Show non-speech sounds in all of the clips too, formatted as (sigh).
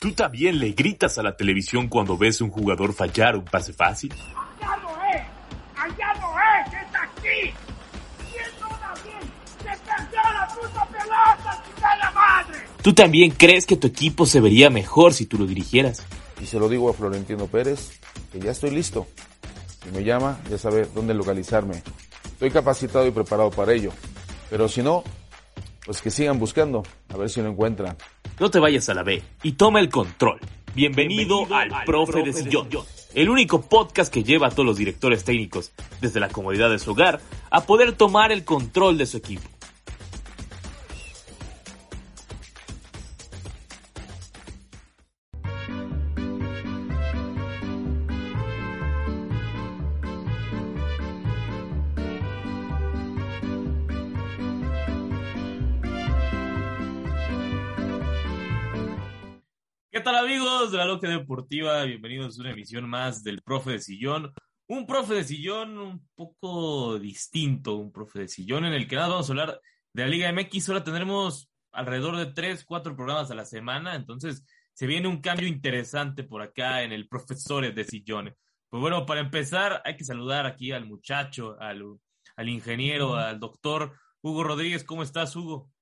¿Tú también le gritas a la televisión cuando ves a un jugador fallar un pase fácil? ¡Allá no es! ¡Allá no es! ¡Es aquí! ¿Quién no da bien? ¡Se perdió la puta pelota, chica la madre! ¿Tú también crees que tu equipo se vería mejor si tú lo dirigieras? Y se lo digo a Florentino Pérez, que ya estoy listo. Si me llama, ya sabe dónde localizarme. Estoy capacitado y preparado para ello. Pero si no, pues que sigan buscando, a ver si lo encuentran. No te vayas a la B y toma el control. Bienvenido, al, Profe, de Sillón, el único podcast que lleva a todos los directores técnicos, desde la comodidad de su hogar, a poder tomar el control de su equipo. ¿Qué tal amigos de la Loca Deportiva? Bienvenidos a una emisión más del Profe de Sillón. Un profe de sillón un poco distinto, un profe de sillón en el que nada vamos a hablar de la Liga MX. Ahora tendremos alrededor de tres, cuatro programas a la semana, entonces se viene un cambio interesante por acá en el Profesores de Sillón. Pues bueno, para empezar hay que saludar aquí al muchacho, al, al ingeniero, al doctor Hugo Rodríguez. ¿Cómo estás, Hugo?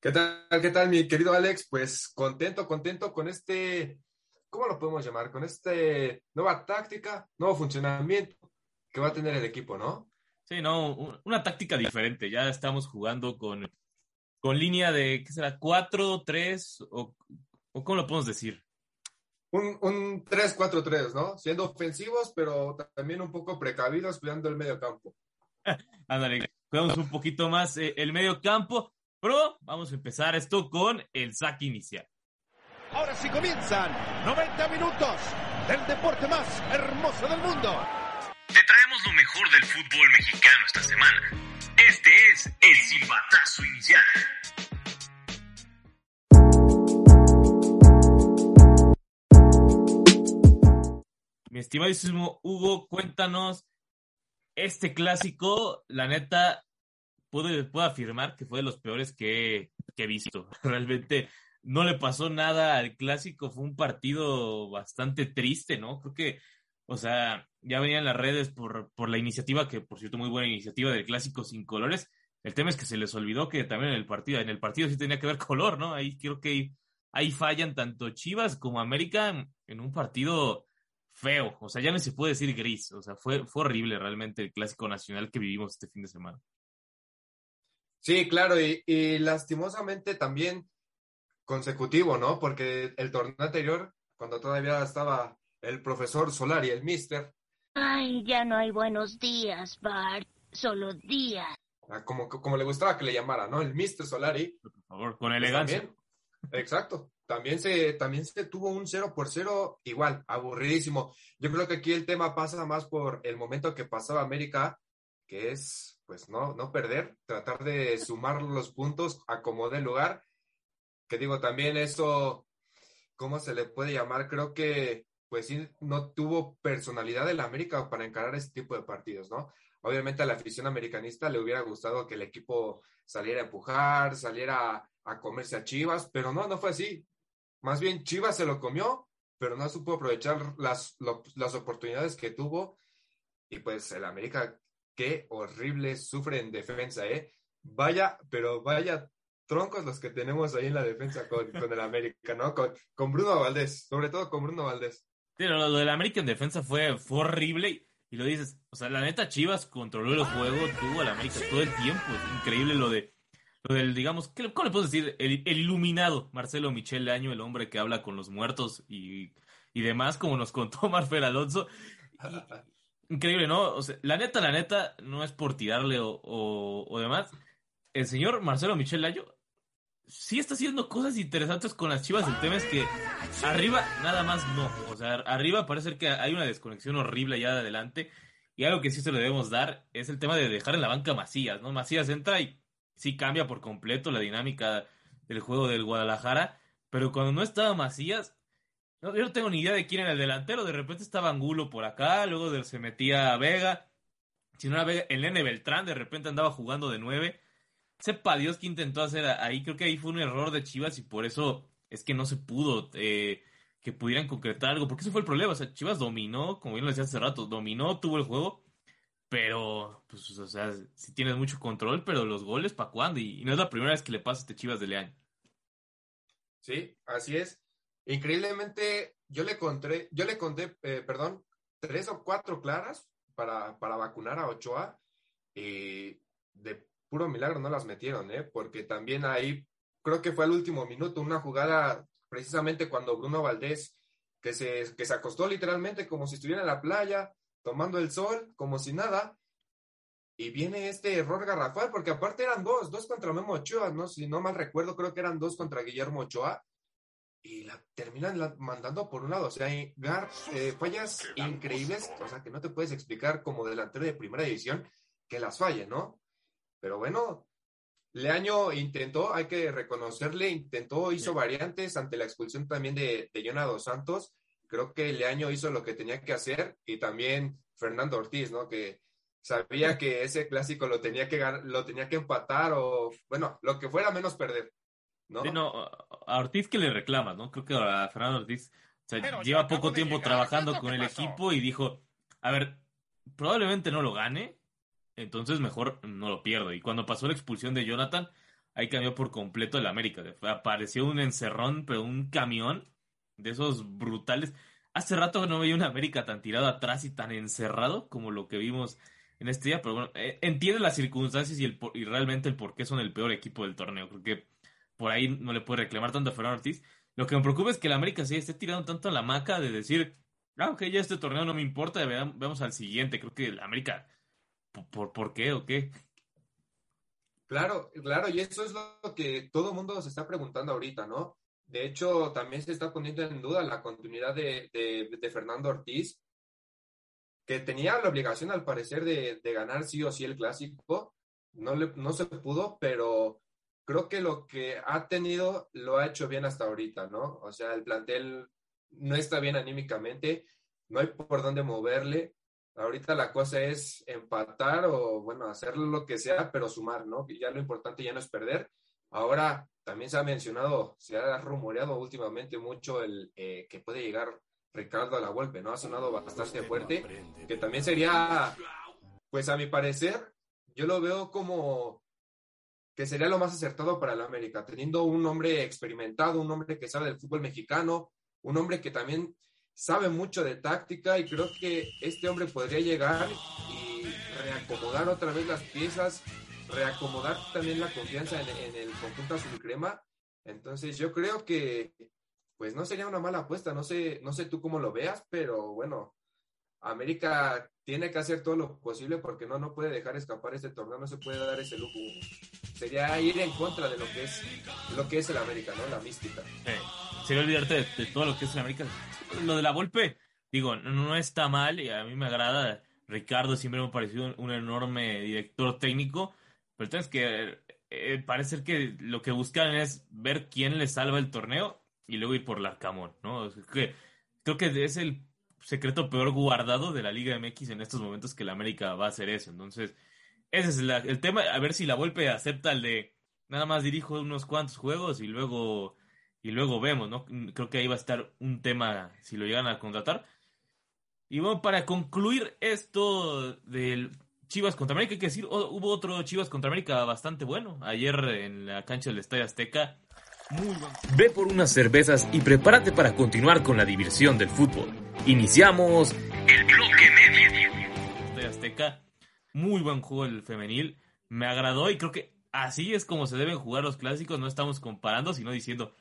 ¿Qué tal, qué tal, mi querido Alex? Pues contento, contento con este, ¿cómo lo podemos llamar? Con este nueva táctica, nuevo funcionamiento que va a tener el equipo, ¿no? Sí, no, una táctica diferente. Ya estamos jugando con, con línea de, ¿qué será? ¿4, 3 o, o cómo lo podemos decir? Un, un 3-4-3, ¿no? Siendo ofensivos, pero también un poco precavidos cuidando el medio campo. (laughs) Ándale, cuidamos un poquito más eh, el medio campo. Pero vamos a empezar esto con el saque inicial. Ahora sí comienzan 90 minutos del deporte más hermoso del mundo. Te traemos lo mejor del fútbol mexicano esta semana. Este es el silbatazo inicial. Mi estimadísimo Hugo, cuéntanos este clásico, la neta, puedo, puedo afirmar que fue de los peores que, que, he visto. (laughs) Realmente no le pasó nada al clásico, fue un partido bastante triste, ¿no? Creo que, o sea, ya venían las redes por, por la iniciativa, que por cierto, muy buena iniciativa del clásico sin colores. El tema es que se les olvidó que también en el partido, en el partido sí tenía que haber (laughs) color, ¿no? Ahí creo que ahí fallan tanto Chivas como América en un partido feo, o sea, ya no se puede decir gris, o sea, fue, fue horrible realmente el clásico nacional que vivimos este fin de semana. Sí, claro, y, y, lastimosamente también consecutivo, ¿no? Porque el torneo anterior, cuando todavía estaba el profesor Solari, el mister. Ay, ya no hay buenos días, Bart, solo días. Ah, como, como le gustaba que le llamara, ¿no? El mister Solari. Por favor, con elegancia. También, exacto. También se, también se tuvo un 0 por 0 igual, aburridísimo. Yo creo que aquí el tema pasa más por el momento que pasaba América, que es pues no, no perder, tratar de sumar los puntos a como de lugar. Que digo, también eso, ¿cómo se le puede llamar? Creo que pues sí, no tuvo personalidad del América para encarar ese tipo de partidos, ¿no? Obviamente a la afición americanista le hubiera gustado que el equipo saliera a empujar, saliera a comerse a Chivas, pero no, no fue así. Más bien Chivas se lo comió, pero no supo aprovechar las, las oportunidades que tuvo. Y pues el América qué horrible sufre en defensa, ¿eh? Vaya, pero vaya troncos los que tenemos ahí en la defensa con, el América, ¿no? Con, Bruno Valdés, sobre todo con Bruno Valdés. Sí, lo, del América en defensa fue, fue horrible y lo dices, o sea, la neta Chivas controló el juego, tuvo al América todo el tiempo, es increíble lo de lo del, digamos, ¿qué, ¿cómo le puedo decir? El, iluminado Marcelo Michel Año, el hombre que habla con los muertos y, y demás, como nos contó (laughs) Marfel Alonso. Increíble, ¿no? O sea, la neta, la neta, no es por tirarle o, o, o demás. El señor Marcelo Michel Año sí está haciendo cosas interesantes con las chivas. El tema es que arriba nada más no. O sea, arriba parece que hay una desconexión horrible allá de adelante. Y algo que sí se le debemos dar es el tema de dejar en la banca Macías, ¿no? Macías entra y sí cambia por completo la dinámica del juego del Guadalajara. Pero cuando no estaba Macías, no, yo no tengo ni idea de quién era el delantero. De repente estaba Angulo por acá, luego se metía Vega. Si no era Vega, el Nene Beltrán de repente andaba jugando de nueve sepa Dios qué intentó hacer ahí. Creo que ahí fue un error de Chivas y por eso es que no se pudo eh, que pudieran concretar algo, porque ese fue el problema. O sea, Chivas dominó, como bien lo decía hace rato, dominó, tuvo el juego, pero, pues, o sea, si tienes mucho control, pero los goles, ¿para cuándo? Y, no es la primera vez que le pasa a este Chivas de Leaño. Sí, así es. Increíblemente, yo le conté, yo le conté, eh, perdón, tres o cuatro claras para, para vacunar a Ochoa y de puro milagro no las metieron, ¿eh? Porque también ahí, creo que fue al último minuto, una jugada precisamente cuando Bruno Valdés, que se, que se acostó literalmente como si estuviera en la playa, tomando el sol, como si nada, y viene este error garrafal, porque aparte eran dos, dos contra Memo Ochoa, ¿no? Si no mal recuerdo, creo que eran dos contra Guillermo Ochoa, y la terminan mandando por un lado, o sea, Gar, eh, fallas increíbles, o sea, que no te puedes explicar como delantero de primera división que las falle, ¿no? Pero bueno, Leaño intentó, hay que reconocerle, intentó, hizo variantes ante la expulsión también de, de Jonado Santos. Creo que Leaño hizo lo que tenía que hacer y también Fernando Ortiz, ¿no? Que sabía que ese clásico lo tenía que lo tenía que empatar o, bueno, lo que fuera menos perder, ¿no? a Ortiz que le reclama, ¿no? Creo que a Fernando Ortiz lleva poco tiempo trabajando con el equipo y dijo, a ver, probablemente no lo gane, entonces mejor no lo pierdo. Y cuando pasó la expulsión de Jonathan, ahí cambió por completo el América. Apareció un encerrón, pero un camión de esos brutales. Hace rato no veía un América tan tirado atrás y tan encerrado como lo que vimos en este día, pero bueno, eh, entiende las circunstancias y, el, y realmente el por qué son el peor equipo del torneo. Creo que por ahí no le puede reclamar tanto a Fernando Ortiz. Lo que me preocupa es que el América se esté tirando tanto a la maca de decir, ah, ok, ya este torneo no me importa, vamos al siguiente. Creo que el América ¿Por, por qué o qué? Claro, claro, y eso es lo que todo el mundo se está preguntando ahorita, ¿no? De hecho, también se está poniendo en duda la continuidad de, de, Fernando Ortiz, que tenía la obligación, al parecer, de, de, ganar sí o sí el clásico. No, no se pudo, pero creo que lo que ha tenido lo ha hecho bien hasta ahorita, ¿no? O sea, el plantel no está bien anímicamente, no hay por dónde moverle. Ahorita la cosa es empatar o, bueno, hacer lo que sea, pero sumar, ¿no? Y ya lo importante ya no es perder. Ahora también se ha mencionado, se ha rumoreado últimamente mucho el eh, que puede llegar Ricardo a la golpe, ¿no? Ha sonado bastante fuerte, que también sería, pues a mi parecer, yo lo veo como que sería lo más acertado para el América, teniendo un hombre experimentado, un hombre que sabe del fútbol mexicano, un hombre que también sabe mucho de táctica y creo que este hombre podría llegar y reacomodar otra vez las piezas, reacomodar también la confianza en, el conjunto azul crema. Entonces yo creo que pues no sería una mala apuesta, no sé, no sé tú cómo lo veas, pero bueno, América tiene que hacer todo lo posible porque no, no puede dejar escapar este torneo, no se puede dar ese lujo. Sería ir en contra de lo que es, lo que es el América, ¿no? La mística. sería olvidarte de, todo lo que es el América. Lo de la Volpe, digo, no, está mal y a mí me agrada. Ricardo siempre me ha parecido un, enorme director técnico, pero tienes que eh, parece que lo que buscan es ver quién le salva el torneo y luego ir por la Arcamón, ¿no? que, creo que es el secreto peor guardado de la Liga MX en estos momentos que la América va a hacer eso. Entonces, ese es el tema, a ver si la Volpe acepta el de nada más dirijo unos cuantos juegos y luego y luego vemos, ¿no? Creo que ahí va a estar un tema si lo llegan a contratar. Y bueno, para concluir esto del Chivas contra América, hay que decir, hubo otro Chivas contra América bastante bueno ayer en la cancha del Estadio Azteca. Ve por unas cervezas y prepárate para continuar con la diversión del fútbol. Iniciamos el bloque medio. Estadio Azteca, muy buen juego el femenil, me agradó y creo que así es como se deben jugar los clásicos, no estamos comparando, sino diciendo,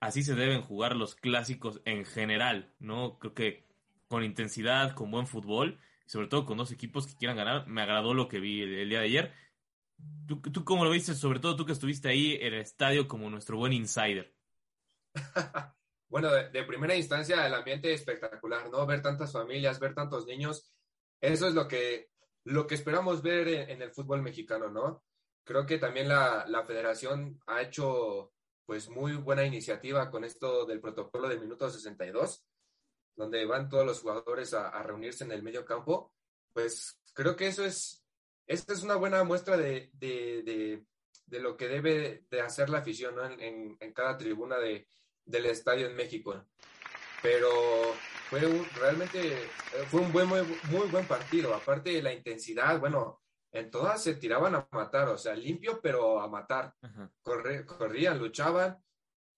así se deben jugar los clásicos en general, ¿no? Creo que con intensidad, con buen fútbol, sobre todo con dos equipos que quieran ganar, me agradó lo que vi el, día de ayer. ¿Tú, ¿Tú, cómo lo viste? Sobre todo tú que estuviste ahí en el estadio como nuestro buen insider. (laughs) bueno, de, primera instancia el ambiente espectacular, ¿no? Ver tantas familias, ver tantos niños, eso es lo que, lo que esperamos ver en, el fútbol mexicano, ¿no? Creo que también la, la federación ha hecho pues muy buena iniciativa con esto del protocolo del minuto 62, donde van todos los jugadores a, reunirse en el medio campo, pues creo que eso es, esta es una buena muestra de, de, de, lo que debe de hacer la afición en, en, cada tribuna de, del estadio en México. Pero fue un, realmente fue un buen, muy, muy buen partido. Aparte de la intensidad, bueno, en todas se tiraban a matar, o sea, limpio, pero a matar. corrían, luchaban.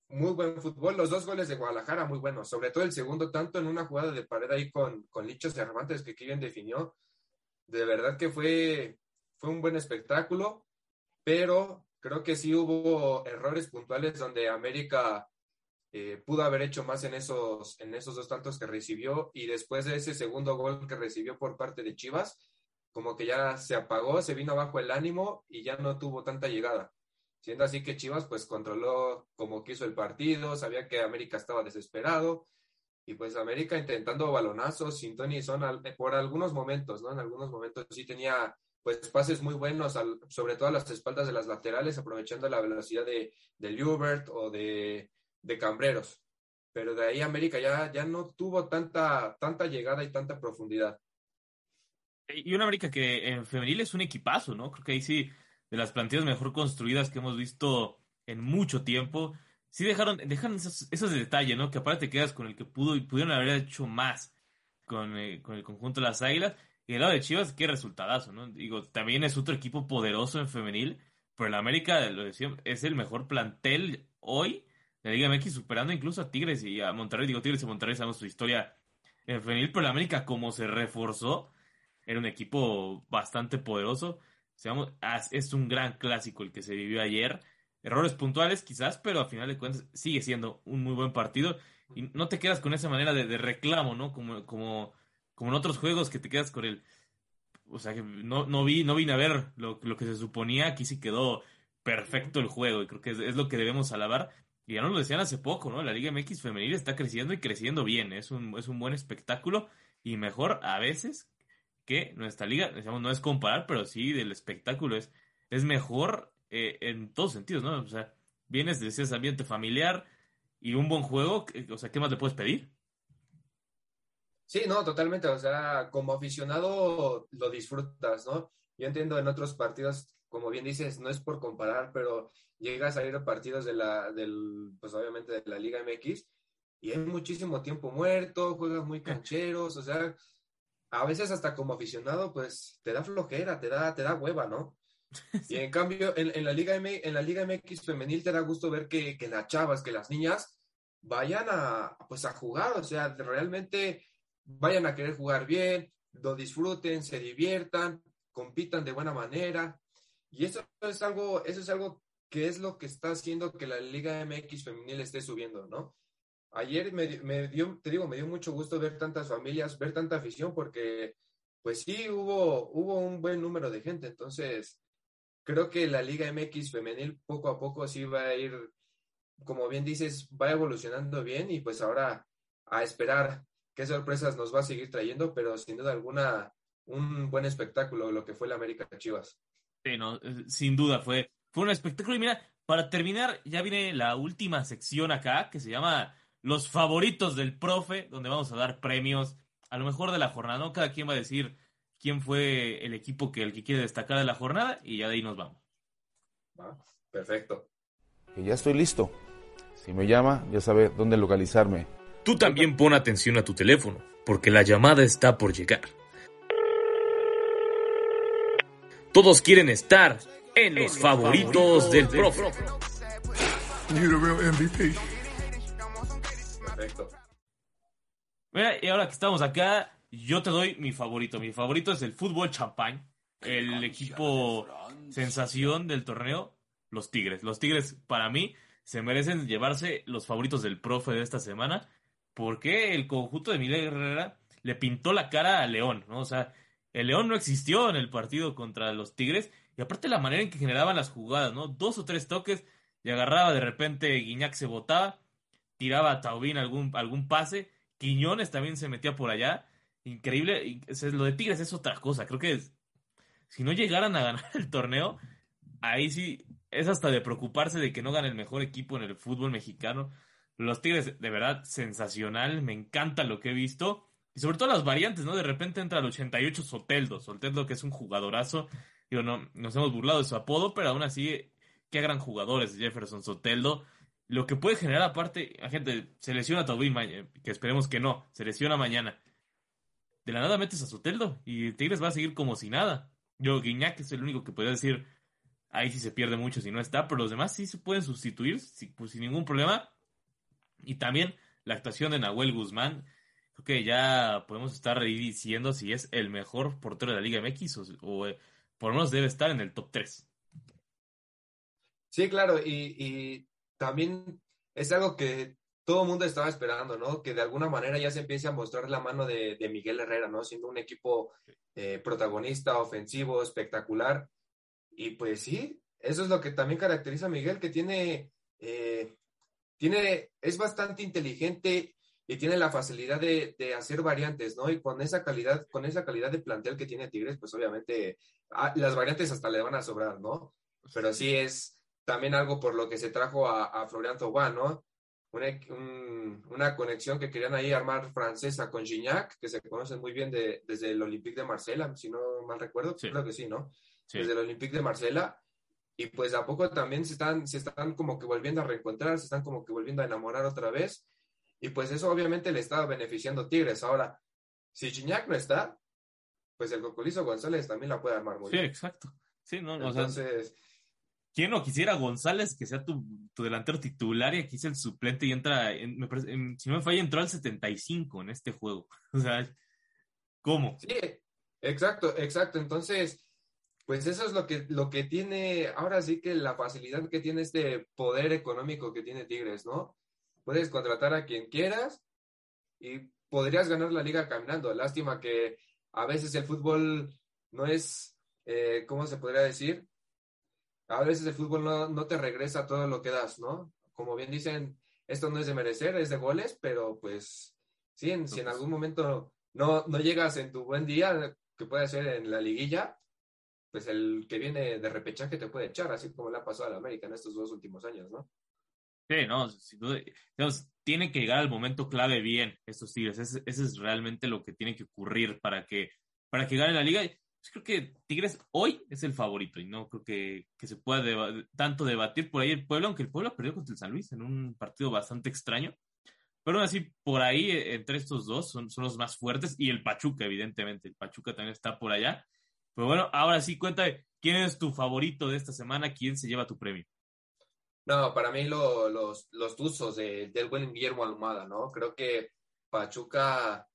Muy buen fútbol. Los dos goles de Guadalajara, muy buenos. Sobre todo el segundo, tanto en una jugada de pared ahí con, con Lichos Cervantes, que bien definió. De verdad que fue, fue un buen espectáculo, pero creo que sí hubo errores puntuales donde América eh, pudo haber hecho más en esos, en esos dos tantos que recibió y después de ese segundo gol que recibió por parte de Chivas, como que ya se apagó, se vino abajo el ánimo y ya no tuvo tanta llegada. Siendo así que Chivas pues controló como quiso el partido, sabía que América estaba desesperado y pues América intentando balonazos sin Tony Son por algunos momentos, ¿no? En algunos momentos sí tenía pues pases muy buenos, sobre todo a las espaldas de las laterales, aprovechando la velocidad de, de Hubert o de, de Cambreros. Pero de ahí América ya, ya no tuvo tanta, tanta llegada y tanta profundidad. Y una América que en femenil es un equipazo, ¿no? Creo que ahí sí, de las plantillas mejor construidas que hemos visto en mucho tiempo, sí dejaron, dejan esos, esos detalles, ¿no? Que aparte te quedas con el que pudo y pudieron haber hecho más con, eh, con el conjunto de las Águilas. Y el lado de Chivas, qué resultadazo, ¿no? Digo, también es otro equipo poderoso en femenil, pero el América, lo decía, es el mejor plantel hoy de la Liga MX, superando incluso a Tigres y a Monterrey. Digo, Tigres y Monterrey sabemos su historia en femenil, pero el América, como se reforzó, era un equipo bastante poderoso. es un gran clásico el que se vivió ayer. Errores puntuales quizás, pero a final de cuentas sigue siendo un muy buen partido. Y no te quedas con esa manera de, reclamo, ¿no? Como, como, como en otros juegos que te quedas con el... O sea, que no, no, vi, no vine a ver lo, lo que se suponía. Aquí sí quedó perfecto el juego y creo que es, lo que debemos alabar. Y ya nos lo decían hace poco, ¿no? La Liga MX femenil está creciendo y creciendo bien. Es un, es un buen espectáculo y mejor a veces que nuestra liga, digamos, no es comparar, pero sí del espectáculo es, es mejor eh, en todos sentidos, ¿no? O sea, vienes de ese ambiente familiar y un buen juego, o sea, ¿qué más le puedes pedir? Sí, no, totalmente, o sea, como aficionado lo disfrutas, ¿no? Yo entiendo en otros partidos, como bien dices, no es por comparar, pero llegas a ir a partidos de la, del, pues obviamente de la Liga MX y hay muchísimo tiempo muerto, juegas muy (laughs) cancheros, o sea, a veces hasta como aficionado, pues te da flojera, te da, te da hueva, ¿no? Y en cambio, en, la Liga M, en la Liga MX femenil te da gusto ver que, que las chavas, que las niñas vayan a, pues a jugar, o sea, realmente vayan a querer jugar bien, lo disfruten, se diviertan, compitan de buena manera. Y eso es algo, eso es algo que es lo que está haciendo que la Liga MX femenil esté subiendo, ¿no? ayer me, dio, te digo, me dio mucho gusto ver tantas familias, ver tanta afición, porque pues sí hubo, hubo un buen número de gente. Entonces, creo que la Liga MX femenil poco a poco sí va a ir, como bien dices, va evolucionando bien y pues ahora a esperar qué sorpresas nos va a seguir trayendo, pero sin duda alguna un buen espectáculo lo que fue la América Chivas. Sí, no, sin duda fue, fue un espectáculo. Y mira, para terminar, ya viene la última sección acá que se llama los favoritos del profe, donde vamos a dar premios a lo mejor de la jornada, ¿no? Cada quien va a decir quién fue el equipo que el que quiere destacar de la jornada y ya de ahí nos vamos. perfecto. Y ya estoy listo. Si me llama, ya sabe dónde localizarme. Tú también pon atención a tu teléfono, porque la llamada está por llegar. Todos quieren estar en los favoritos del profe. Mira, y ahora que estamos acá, yo te doy mi favorito. Mi favorito es el fútbol champán. El equipo sensación del torneo, los Tigres. Los Tigres, para mí, se merecen llevarse los favoritos del profe de esta semana. Porque el conjunto de Miguel Herrera le pintó la cara a León, ¿no? O sea, el León no existió en el partido contra los Tigres. Y aparte la manera en que generaban las jugadas, ¿no? Dos o tres toques y agarraba de repente Guiñac se botaba tiraba a Taubín algún, algún pase. Quiñones también se metía por allá. Increíble. Lo de Tigres es otra cosa. Creo que si no llegaran a ganar (laughs) el torneo, ahí sí es hasta de preocuparse de que no gane el mejor equipo en el fútbol mexicano. Los Tigres, de verdad, sensacional. Me encanta lo que he visto. Y sobre todo las variantes, ¿no? De repente entra el 88 Soteldo. Soteldo, que es un jugadorazo. Digo, no, nos hemos burlado de su apodo, pero aún así, qué gran jugador es Jefferson Soteldo lo que puede generar aparte, a gente, se lesiona Taubín, que esperemos que no, se lesiona mañana. De la nada metes a Soteldo y Tigres va a seguir como si nada. Yo, Guiñac es el único que podría decir, ahí sí se pierde mucho si no está, pero los demás sí se pueden sustituir pues, sin ningún problema. Y también la actuación de Nahuel Guzmán, creo que ya podemos estar diciendo si es el mejor portero de la Liga MX o, eh, por lo menos debe estar en el top 3. Sí, claro, y, también es algo que todo el mundo estaba esperando, ¿no? Que de alguna manera ya se empiece a mostrar la mano de, Miguel Herrera, ¿no? Siendo un equipo eh, protagonista, ofensivo, espectacular. Y pues sí, eso es lo que también caracteriza a Miguel, que tiene, eh, tiene, es bastante inteligente y tiene la facilidad de, hacer variantes, ¿no? Y con esa calidad, con esa calidad de plantel que tiene Tigres, pues obviamente ah, las variantes hasta le van a sobrar, ¿no? Pero sí es también algo por lo que se trajo a, Florian Thauvin, ¿no? Una, conexión que querían ahí armar francesa con Gignac, que se conocen muy bien de, desde el Olympique de Marsella, si no mal recuerdo, creo que sí, ¿no? Desde el Olympique de Marsella. Y pues a poco también se están, se están como que volviendo a reencontrar, se están como que volviendo a enamorar otra vez. Y pues eso obviamente le estaba beneficiando Tigres. Ahora, si Gignac no está, pues el Cocolizo González también la puede armar muy bien. Sí, exacto. Sí, no, Entonces, ¿Quién no quisiera González que sea tu, delantero titular y aquí es el suplente y entra, si no me falla, entró al 75 en este juego? (laughs) O sea, ¿cómo? Sí, exacto, exacto. Entonces, pues eso es lo que, lo que tiene, ahora sí que la facilidad que tiene este poder económico que tiene Tigres, ¿no? Puedes contratar a quien quieras y podrías ganar la liga caminando. Lástima que a veces el fútbol no es, eh, ¿cómo se podría decir? A veces el fútbol no, te regresa todo lo que das, ¿no? Como bien dicen, esto no es de merecer, es de goles, pero pues sí, si en algún momento no, no llegas en tu buen día, que puede ser en la liguilla, pues el que viene de repechaje te puede echar, así como le ha pasado a la América en estos dos últimos años, ¿no? Sí, no, sin duda. tienen que llegar al momento clave bien estos Tigres. Ese, ese, es realmente lo que tiene que ocurrir para que, para que gane la liga. Pues, creo que Tigres hoy es el favorito y no creo que, se pueda tanto debatir por ahí el pueblo, aunque el pueblo perdió contra el San Luis en un partido bastante extraño. Pero aún así, por ahí, eh, entre estos dos, son, son los más fuertes y el Pachuca, evidentemente. El Pachuca también está por allá. Pero bueno, ahora sí, cuéntame, ¿quién es tu favorito de esta semana? ¿Quién se lleva tu premio? No, para mí los, los tuzos del buen Guillermo Almada, ¿no? Creo que Pachuca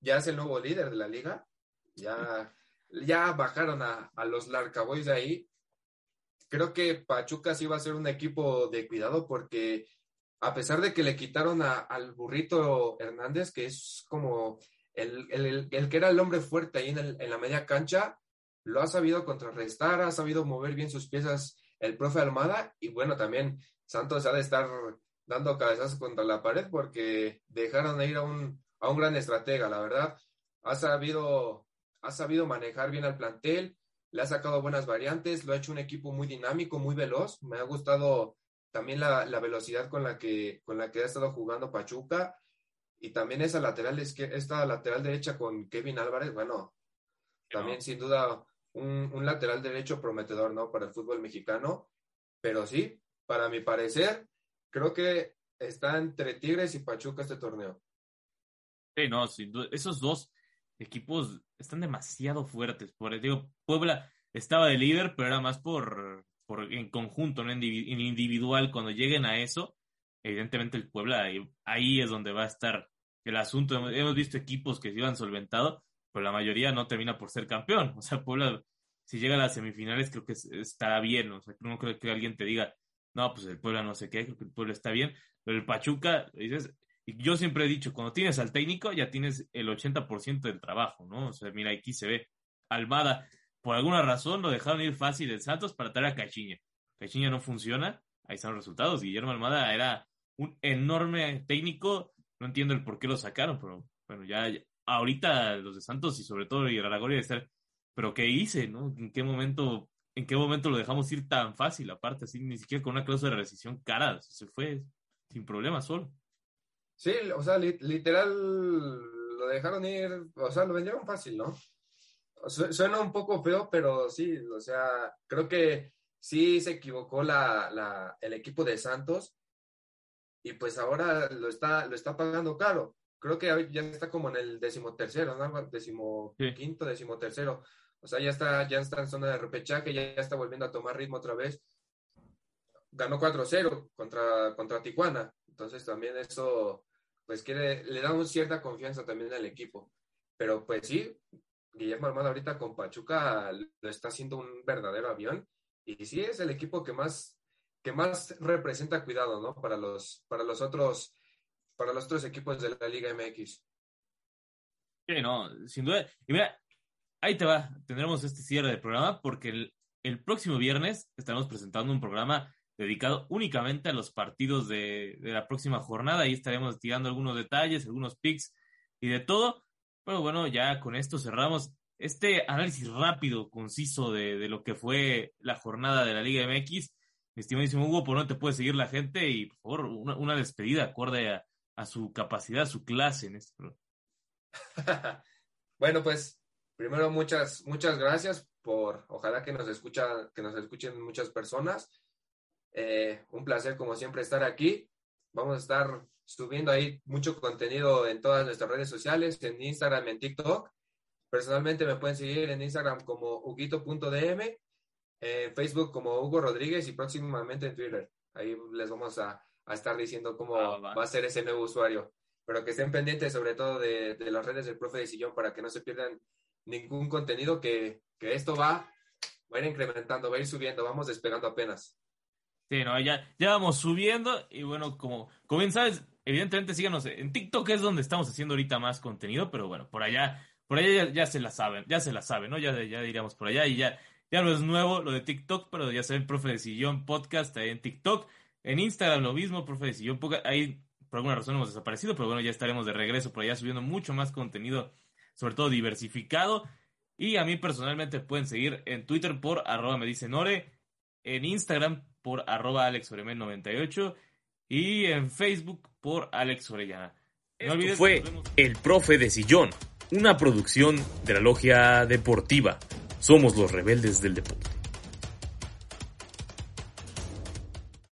ya es el nuevo líder de la liga. Ya ya bajaron a, los Larcaboys de ahí. Creo que Pachuca sí va a ser un equipo de cuidado porque a pesar de que le quitaron al burrito Hernández, que es como el, que era el hombre fuerte ahí en, en, la media cancha, lo ha sabido contrarrestar, ha sabido mover bien sus piezas el profe Almada y bueno, también Santos ha de estar dando cabezazos contra la pared porque dejaron de ir a un, a un gran estratega, la verdad. Ha sabido ha sabido manejar bien al plantel, le ha sacado buenas variantes, lo ha hecho un equipo muy dinámico, muy veloz. Me ha gustado también la, velocidad con la, que, con la que ha estado jugando Pachuca y también esa lateral, esta lateral derecha con Kevin Álvarez, bueno, también sin duda un, un, lateral derecho prometedor, ¿no? Para el fútbol mexicano, pero sí, para mi parecer, creo que está entre Tigres y Pachuca este torneo. Sí, no, sin duda, esos dos equipos están demasiado fuertes. Por, digo, Puebla estaba de líder, pero era más por, por en conjunto, no en, individual. Cuando lleguen a eso, evidentemente el Puebla ahí, es donde va a estar el asunto. Hemos, visto equipos que se iban solventado, pero la mayoría no termina por ser campeón. O sea, Puebla, si llega a las semifinales, creo que está bien. O sea, no creo que alguien te diga, no, pues el Puebla no sé qué, creo que el Puebla está bien. Pero el Pachuca, dices, yo siempre he dicho, cuando tienes al técnico, ya tienes el 80% del trabajo, ¿no? O sea, mira, aquí se ve. Almada, por alguna razón, lo dejaron ir fácil del Santos para traer a Cachiña. Cachiña no funciona, ahí están los resultados. Guillermo Almada era un enorme técnico, no entiendo el por qué lo sacaron, pero bueno, ya, ahorita los de Santos y sobre todo y de ser, pero ¿qué hice, no? ¿En qué momento, en qué momento lo dejamos ir tan fácil? Aparte, así, ni siquiera con una cláusula de rescisión cara, se fue sin problema solo. Sí, o sea, literal lo dejaron ir, o sea, lo vendieron fácil, ¿no? Suena un poco feo, pero sí, o sea, creo que sí se equivocó la, la, el equipo de Santos y pues ahora lo está, lo está pagando caro. Creo que ya está como en el decimotercero, ¿no? Decimo quinto, decimotercero. O sea, ya está, ya está en zona de repechaje, ya, ya está volviendo a tomar ritmo otra vez. Ganó 4-0 contra, contra Tijuana. Entonces también eso, pues quiere, le da una cierta confianza también al equipo. Pero pues sí, Guillermo Armada ahorita con Pachuca lo está haciendo un verdadero avión. Y sí es el equipo que más, que más representa cuidado, ¿no? Para los, para los otros, para los otros equipos de la Liga MX. Sí, no, sin duda. Y mira, ahí te va, tendremos este cierre del programa porque el, próximo viernes estaremos presentando un programa dedicado únicamente a los partidos de, la próxima jornada. y estaremos tirando algunos detalles, algunos picks y de todo. Pero bueno, ya con esto cerramos este análisis rápido, conciso de, lo que fue la jornada de la Liga MX. Mi estimadísimo Hugo, por no te puede seguir la gente y por favor, una, despedida acorde a, a, su capacidad, a su clase en esto. (laughs) bueno, pues primero muchas, muchas gracias por, ojalá que nos, escucha, que nos escuchen muchas personas. Eh, un placer como siempre estar aquí. Vamos a estar subiendo ahí mucho contenido en todas nuestras redes sociales, en Instagram, en TikTok. Personalmente me pueden seguir en Instagram como huguito.dm, en Facebook como Hugo Rodríguez y próximamente en Twitter. Ahí les vamos a, estar diciendo cómo va. a ser ese nuevo usuario. Pero que estén pendientes sobre todo de, de las redes del profe de Sillón para que no se pierdan ningún contenido que, esto va, va a ir incrementando, va a ir subiendo, vamos despegando apenas. Sí, no, ya, ya vamos subiendo y bueno, como, como bien sabes, evidentemente síganos en TikTok es donde estamos haciendo ahorita más contenido, pero bueno, por allá, por allá ya, se la saben, ya se la saben, ¿no? Ya, ya diríamos por allá y ya, ya no es nuevo lo de TikTok, pero ya saben, profe de sillón podcast ahí en TikTok, en Instagram lo mismo, profe de sillón podcast, ahí por alguna razón hemos desaparecido, pero bueno, ya estaremos de regreso por allá subiendo mucho más contenido sobre todo diversificado. Y a mí personalmente pueden seguir en Twitter por arroba me dice Nore, en Instagram por arroba AlexOremen98 y en Facebook por Alex Orellana. No Esto fue El Profe de Sillón, una producción de la Logia Deportiva. Somos los rebeldes del deporte.